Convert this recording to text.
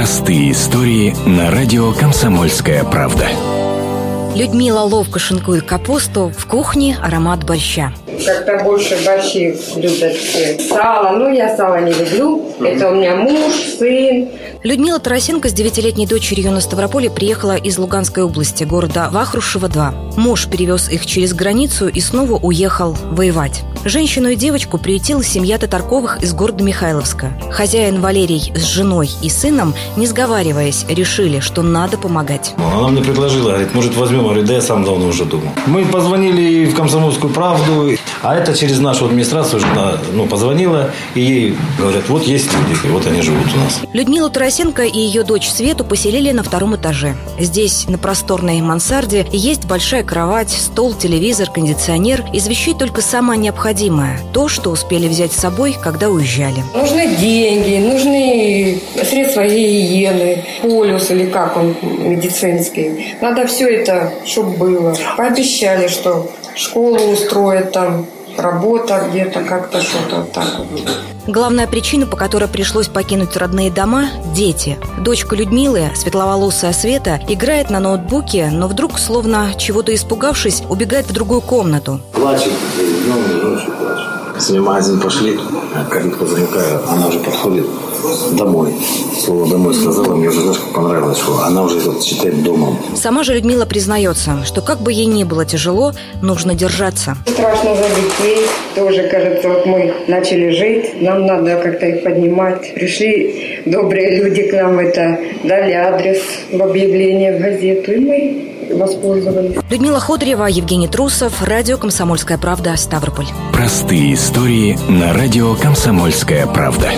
Простые истории на радио «Комсомольская правда». Людмила ловко шинкует капусту, в кухне аромат борща. Как-то больше борщи любят все. Сало, ну я сало не люблю. Это у меня муж, сын. Людмила Тарасенко с девятилетней дочерью на Ставрополе приехала из Луганской области, города Вахрушево-2. Муж перевез их через границу и снова уехал воевать. Женщину и девочку приютила семья Татарковых из города Михайловска. Хозяин Валерий с женой и сыном, не сговариваясь, решили, что надо помогать. Она мне предложила, говорит, может возьмем, говорит, да я сам давно уже думал. Мы позвонили в «Комсомольскую правду», а это через нашу администрацию жена ну, позвонила, и ей говорят, вот есть люди, и вот они живут у нас. Людмила Тарасенко и ее дочь Свету поселили на втором этаже. Здесь, на просторной мансарде, есть большая кровать, стол, телевизор, кондиционер. Из вещей только самое необходимое – то, что успели взять с собой, когда уезжали. Нужны деньги, нужны средства гигиены, полюс или как он медицинский. Надо все это, чтобы было. Пообещали, что школу устроят там, работа где-то, как-то что-то так вот. Главная причина, по которой пришлось покинуть родные дома – дети. Дочка Людмилы, светловолосая Света, играет на ноутбуке, но вдруг, словно чего-то испугавшись, убегает в другую комнату. Плачет, днем и ночью плачет. Если в магазин пошли, калитку замыкаю, она уже подходит домой. Слово «домой» сказала, мне уже, знаешь, как понравилось, что она уже это считает домом. Сама же Людмила признается, что как бы ей ни было тяжело, нужно держаться. Страшно за детей. Тоже, кажется, вот мы начали жить, нам надо как-то их поднимать. Пришли добрые люди к нам, это дали адрес в объявлении в газету, и мы воспользовались. Людмила Ходорева, Евгений Трусов, радио «Комсомольская правда», Ставрополь. Простые истории на радио «Комсомольская правда».